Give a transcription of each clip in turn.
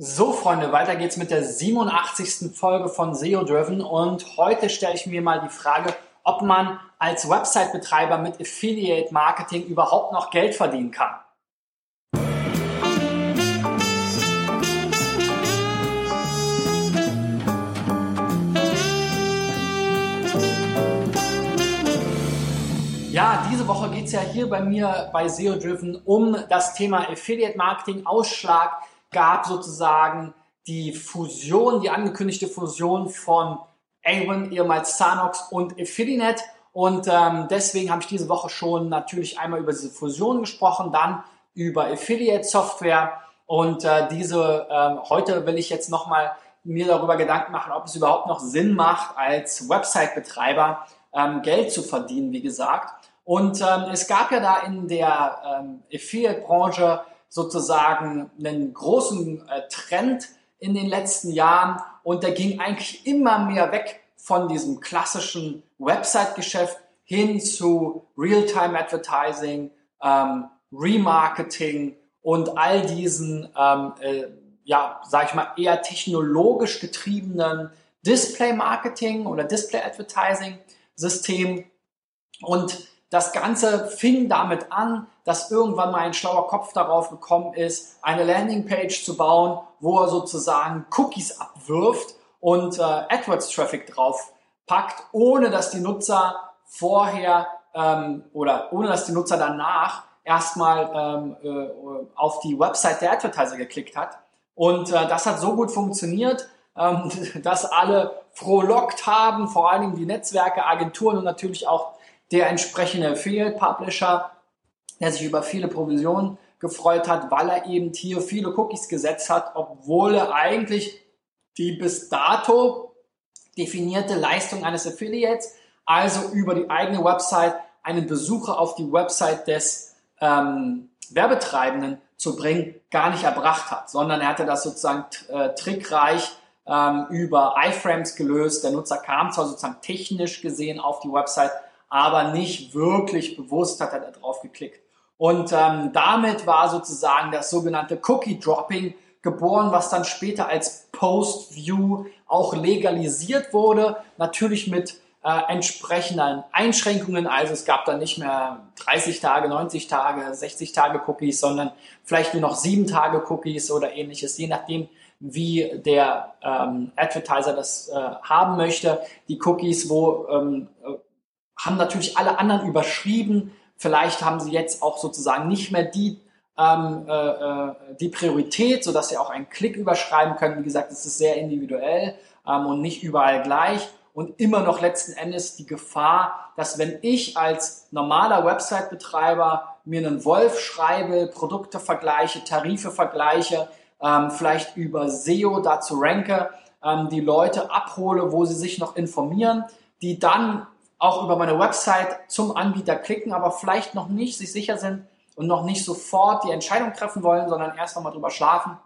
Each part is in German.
So, Freunde, weiter geht's mit der 87. Folge von SEO Driven und heute stelle ich mir mal die Frage, ob man als Website-Betreiber mit Affiliate Marketing überhaupt noch Geld verdienen kann. Ja, diese Woche geht's ja hier bei mir bei SEO Driven um das Thema Affiliate Marketing, Ausschlag gab sozusagen die Fusion, die angekündigte Fusion von Avon, ehemals Sanox und Affiliate. Und ähm, deswegen habe ich diese Woche schon natürlich einmal über diese Fusion gesprochen, dann über Affiliate Software und äh, diese äh, heute will ich jetzt nochmal mir darüber Gedanken machen, ob es überhaupt noch Sinn macht, als Website-Betreiber ähm, Geld zu verdienen, wie gesagt. Und ähm, es gab ja da in der ähm, Affiliate-Branche sozusagen einen großen äh, Trend in den letzten Jahren und der ging eigentlich immer mehr weg von diesem klassischen Website-Geschäft hin zu Real-Time-Advertising, ähm, Remarketing und all diesen, ähm, äh, ja, sag ich mal, eher technologisch getriebenen Display-Marketing oder Display-Advertising-System. Und das Ganze fing damit an, dass irgendwann mal ein schlauer Kopf darauf gekommen ist, eine Landingpage zu bauen, wo er sozusagen Cookies abwirft und äh, AdWords-Traffic drauf packt, ohne dass die Nutzer vorher ähm, oder ohne dass die Nutzer danach erstmal ähm, äh, auf die Website der Advertiser geklickt hat. Und äh, das hat so gut funktioniert, ähm, dass alle frohlockt haben, vor allen Dingen die Netzwerke, Agenturen und natürlich auch der entsprechende Affiliate Publisher, der sich über viele Provisionen gefreut hat, weil er eben hier viele Cookies gesetzt hat, obwohl er eigentlich die bis dato definierte Leistung eines Affiliates, also über die eigene Website einen Besucher auf die Website des ähm, Werbetreibenden zu bringen, gar nicht erbracht hat, sondern er hatte das sozusagen äh, trickreich ähm, über iFrames gelöst. Der Nutzer kam zwar sozusagen technisch gesehen auf die Website, aber nicht wirklich bewusst hat er da drauf geklickt. Und ähm, damit war sozusagen das sogenannte Cookie Dropping geboren, was dann später als Post-View auch legalisiert wurde. Natürlich mit äh, entsprechenden Einschränkungen. Also es gab dann nicht mehr 30 Tage, 90 Tage, 60 Tage Cookies, sondern vielleicht nur noch 7 Tage Cookies oder ähnliches, je nachdem, wie der ähm, Advertiser das äh, haben möchte. Die Cookies, wo ähm, haben natürlich alle anderen überschrieben. Vielleicht haben sie jetzt auch sozusagen nicht mehr die, ähm, äh, äh, die Priorität, sodass sie auch einen Klick überschreiben können. Wie gesagt, es ist sehr individuell ähm, und nicht überall gleich. Und immer noch letzten Endes die Gefahr, dass wenn ich als normaler Website-Betreiber mir einen Wolf schreibe, Produkte vergleiche, Tarife vergleiche, ähm, vielleicht über SEO dazu ranke, ähm, die Leute abhole, wo sie sich noch informieren, die dann auch über meine Website zum Anbieter klicken, aber vielleicht noch nicht sich sicher sind und noch nicht sofort die Entscheidung treffen wollen, sondern erst nochmal drüber schlafen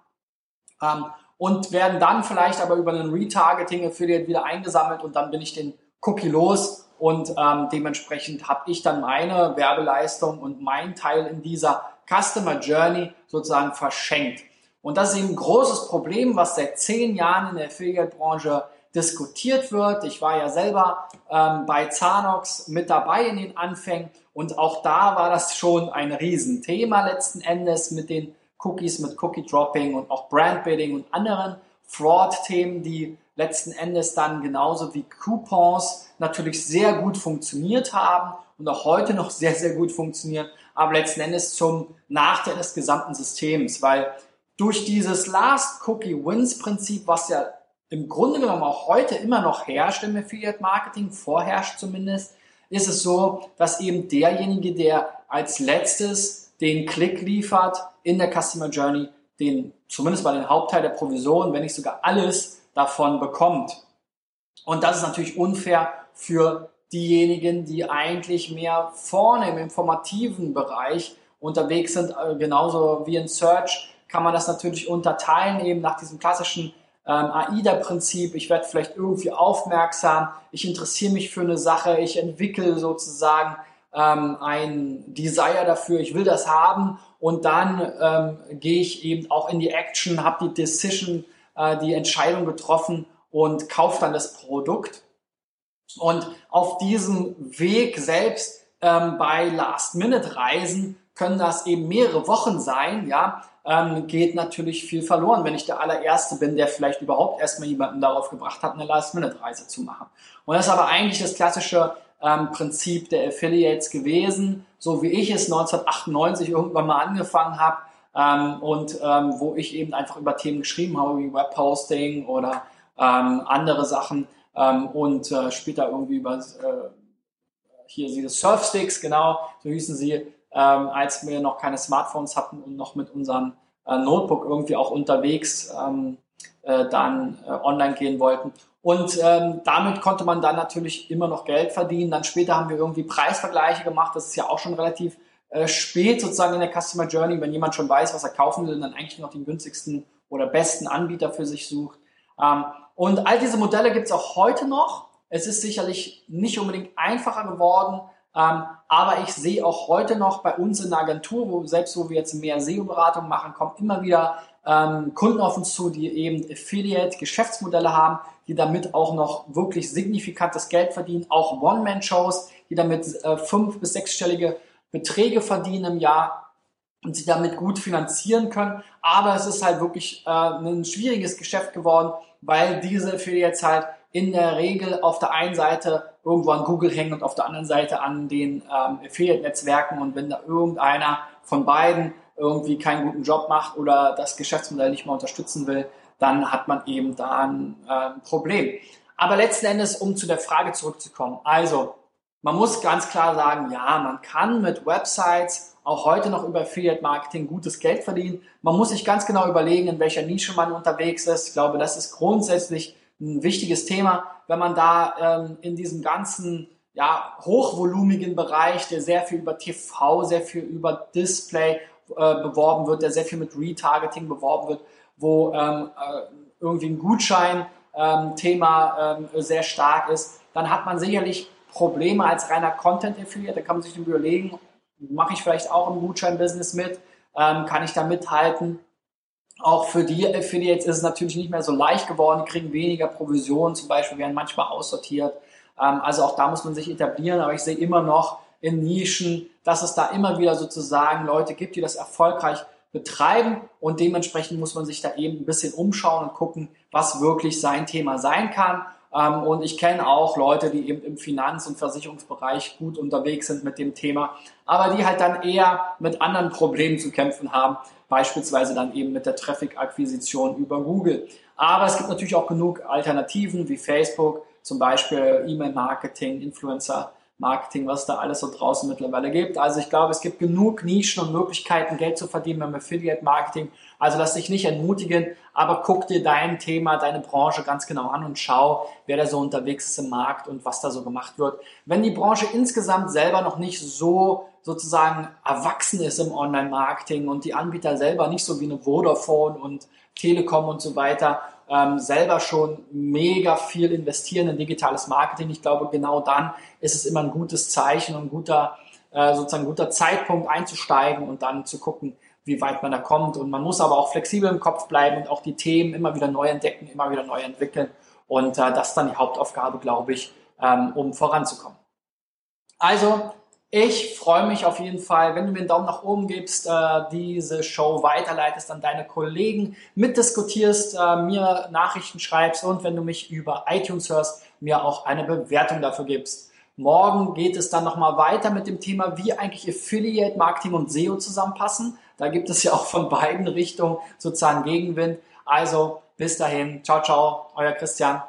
ähm, und werden dann vielleicht aber über einen Retargeting-Affiliate wieder eingesammelt und dann bin ich den Cookie los und ähm, dementsprechend habe ich dann meine Werbeleistung und mein Teil in dieser Customer Journey sozusagen verschenkt. Und das ist eben ein großes Problem, was seit zehn Jahren in der Affiliate-Branche diskutiert wird. Ich war ja selber ähm, bei Zanox mit dabei in den Anfängen und auch da war das schon ein Riesenthema letzten Endes mit den Cookies, mit Cookie Dropping und auch Brand Bidding und anderen Fraud-Themen, die letzten Endes dann genauso wie Coupons natürlich sehr gut funktioniert haben und auch heute noch sehr, sehr gut funktionieren, aber letzten Endes zum Nachteil des gesamten Systems, weil durch dieses Last Cookie Wins Prinzip, was ja im Grunde genommen auch heute immer noch herrscht im Affiliate Marketing, vorherrscht zumindest, ist es so, dass eben derjenige, der als letztes den Klick liefert in der Customer Journey, den zumindest mal den Hauptteil der Provision, wenn nicht sogar alles davon bekommt. Und das ist natürlich unfair für diejenigen, die eigentlich mehr vorne im informativen Bereich unterwegs sind, äh, genauso wie in Search kann man das natürlich unterteilen eben nach diesem klassischen ähm, AIDA-Prinzip, ich werde vielleicht irgendwie aufmerksam, ich interessiere mich für eine Sache, ich entwickle sozusagen ähm, ein Desire dafür, ich will das haben und dann ähm, gehe ich eben auch in die Action, habe die Decision, äh, die Entscheidung getroffen und kaufe dann das Produkt. Und auf diesem Weg selbst ähm, bei Last-Minute-Reisen können das eben mehrere Wochen sein, ja, ähm, geht natürlich viel verloren, wenn ich der allererste bin, der vielleicht überhaupt erstmal jemanden darauf gebracht hat, eine Last-Minute-Reise zu machen. Und das ist aber eigentlich das klassische ähm, Prinzip der Affiliates gewesen, so wie ich es 1998 irgendwann mal angefangen habe ähm, und ähm, wo ich eben einfach über Themen geschrieben habe, wie Webposting oder ähm, andere Sachen ähm, und äh, später irgendwie über äh, hier diese Surfsticks, genau, so hießen sie, ähm, als wir noch keine Smartphones hatten und noch mit unserem äh, Notebook irgendwie auch unterwegs ähm, äh, dann äh, online gehen wollten. Und ähm, damit konnte man dann natürlich immer noch Geld verdienen. Dann später haben wir irgendwie Preisvergleiche gemacht. Das ist ja auch schon relativ äh, spät sozusagen in der Customer Journey, wenn jemand schon weiß, was er kaufen will, dann eigentlich noch den günstigsten oder besten Anbieter für sich sucht. Ähm, und all diese Modelle gibt es auch heute noch. Es ist sicherlich nicht unbedingt einfacher geworden, ähm, aber ich sehe auch heute noch bei uns in der Agentur, wo selbst wo wir jetzt mehr SEO-Beratung machen, kommen immer wieder ähm, Kunden auf uns zu, die eben Affiliate-Geschäftsmodelle haben, die damit auch noch wirklich signifikantes Geld verdienen, auch One-Man-Shows, die damit äh, fünf- bis sechsstellige Beträge verdienen im Jahr und sie damit gut finanzieren können. Aber es ist halt wirklich äh, ein schwieriges Geschäft geworden, weil diese Affiliates halt in der Regel auf der einen Seite irgendwo an Google hängen und auf der anderen Seite an den ähm, Affiliate-Netzwerken. Und wenn da irgendeiner von beiden irgendwie keinen guten Job macht oder das Geschäftsmodell nicht mehr unterstützen will, dann hat man eben da ein äh, Problem. Aber letzten Endes, um zu der Frage zurückzukommen, also man muss ganz klar sagen, ja, man kann mit Websites auch heute noch über Affiliate Marketing gutes Geld verdienen. Man muss sich ganz genau überlegen, in welcher Nische man unterwegs ist. Ich glaube, das ist grundsätzlich ein wichtiges Thema, wenn man da ähm, in diesem ganzen ja, hochvolumigen Bereich, der sehr viel über TV, sehr viel über Display äh, beworben wird, der sehr viel mit Retargeting beworben wird, wo ähm, äh, irgendwie ein Gutschein-Thema ähm, ähm, sehr stark ist, dann hat man sicherlich Probleme als reiner Content-Affiliate. Da kann man sich überlegen, mache ich vielleicht auch im Gutschein-Business mit, ähm, kann ich da mithalten? Auch für die Affiliates ist es natürlich nicht mehr so leicht geworden, die kriegen weniger Provisionen, zum Beispiel werden manchmal aussortiert. Ähm, also auch da muss man sich etablieren, aber ich sehe immer noch in Nischen, dass es da immer wieder sozusagen Leute gibt, die das erfolgreich betreiben und dementsprechend muss man sich da eben ein bisschen umschauen und gucken, was wirklich sein Thema sein kann. Ähm, und ich kenne auch Leute, die eben im Finanz- und Versicherungsbereich gut unterwegs sind mit dem Thema, aber die halt dann eher mit anderen Problemen zu kämpfen haben, beispielsweise dann eben mit der Traffic-Akquisition über Google. Aber es gibt natürlich auch genug Alternativen wie Facebook, zum Beispiel E-Mail-Marketing, Influencer. Marketing, was da alles so draußen mittlerweile gibt. Also ich glaube, es gibt genug Nischen und Möglichkeiten, Geld zu verdienen beim Affiliate Marketing. Also lass dich nicht entmutigen, aber guck dir dein Thema, deine Branche ganz genau an und schau, wer da so unterwegs ist im Markt und was da so gemacht wird. Wenn die Branche insgesamt selber noch nicht so sozusagen erwachsen ist im Online-Marketing und die Anbieter selber nicht so wie eine Vodafone und Telekom und so weiter ähm, selber schon mega viel investieren in digitales Marketing. Ich glaube, genau dann ist es immer ein gutes Zeichen und ein guter, äh, sozusagen guter Zeitpunkt einzusteigen und dann zu gucken, wie weit man da kommt. Und man muss aber auch flexibel im Kopf bleiben und auch die Themen immer wieder neu entdecken, immer wieder neu entwickeln. Und äh, das ist dann die Hauptaufgabe, glaube ich, ähm, um voranzukommen. Also, ich freue mich auf jeden Fall, wenn du mir einen Daumen nach oben gibst, äh, diese Show weiterleitest an deine Kollegen, mitdiskutierst, äh, mir Nachrichten schreibst und wenn du mich über iTunes hörst, mir auch eine Bewertung dafür gibst. Morgen geht es dann nochmal weiter mit dem Thema, wie eigentlich Affiliate Marketing und SEO zusammenpassen. Da gibt es ja auch von beiden Richtungen sozusagen Gegenwind. Also bis dahin, ciao, ciao, euer Christian.